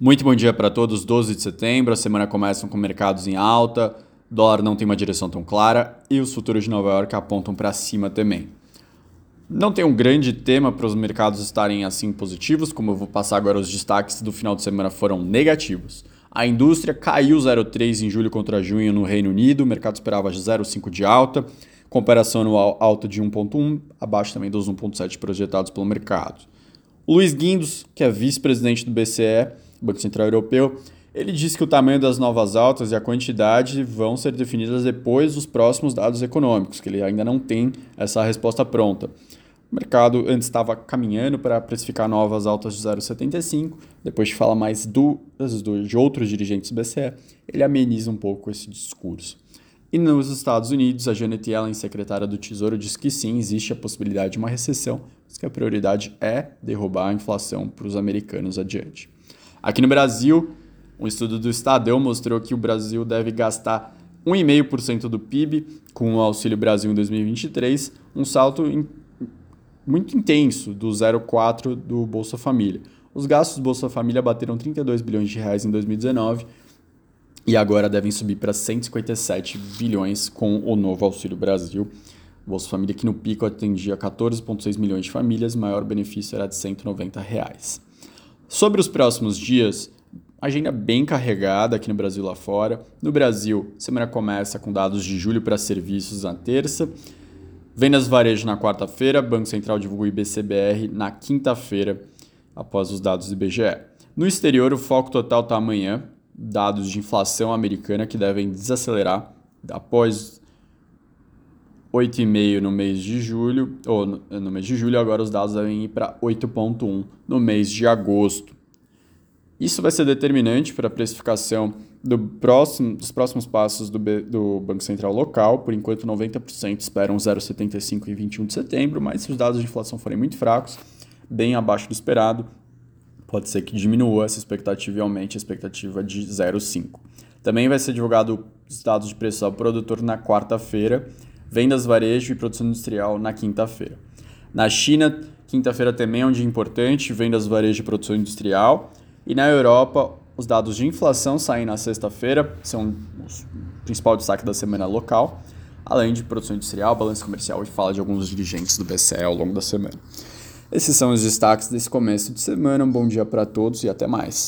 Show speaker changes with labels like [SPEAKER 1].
[SPEAKER 1] Muito bom dia para todos. 12 de setembro, a semana começa com mercados em alta, dólar não tem uma direção tão clara e os futuros de Nova York apontam para cima também. Não tem um grande tema para os mercados estarem assim positivos, como eu vou passar agora os destaques do final de semana foram negativos. A indústria caiu 0,3 em julho contra junho no Reino Unido, o mercado esperava 0,5 de alta, comparação anual alta de 1,1, abaixo também dos 1,7 projetados pelo mercado. Luiz Guindos, que é vice-presidente do BCE, Banco Central Europeu, ele disse que o tamanho das novas altas e a quantidade vão ser definidas depois dos próximos dados econômicos, que ele ainda não tem essa resposta pronta. O mercado antes estava caminhando para precificar novas altas de 0,75, depois de falar mais do, de outros dirigentes do BCE, ele ameniza um pouco esse discurso. E nos Estados Unidos, a Janet Yellen, secretária do Tesouro, diz que sim, existe a possibilidade de uma recessão, mas que a prioridade é derrubar a inflação para os americanos adiante. Aqui no Brasil, um estudo do Estadão mostrou que o Brasil deve gastar 1,5% do PIB com o Auxílio Brasil em 2023, um salto in... muito intenso do 0,4% do Bolsa Família. Os gastos do Bolsa Família bateram 32 bilhões de reais em 2019 e agora devem subir para 157 bilhões com o novo Auxílio Brasil. Bolsa Família que no pico atendia 14,6 milhões de famílias, maior benefício era de 190 reais. Sobre os próximos dias, agenda bem carregada aqui no Brasil lá fora. No Brasil, semana começa com dados de julho para serviços na terça, vendas varejo na quarta-feira, Banco Central divulga o IBCBR na quinta-feira, após os dados do IBGE. No exterior, o foco total está amanhã, dados de inflação americana que devem desacelerar após 8,5 no mês de julho, ou no mês de julho, agora os dados devem ir para 8,1 no mês de agosto. Isso vai ser determinante para a precificação do próximo, dos próximos passos do, do Banco Central local. Por enquanto, 90% esperam 0,75 em 21 de setembro, mas se os dados de inflação forem muito fracos, bem abaixo do esperado, pode ser que diminua essa expectativa e aumente a expectativa de 0,5. Também vai ser divulgado os dados de preço ao produtor na quarta-feira, vendas varejo e produção industrial na quinta-feira. Na China, quinta-feira também é um dia importante, vendas varejo e produção industrial. E na Europa, os dados de inflação saem na sexta-feira, são o principal destaque da semana local, além de produção industrial, balanço comercial e fala de alguns dirigentes do BCE ao longo da semana. Esses são os destaques desse começo de semana. Um bom dia para todos e até mais.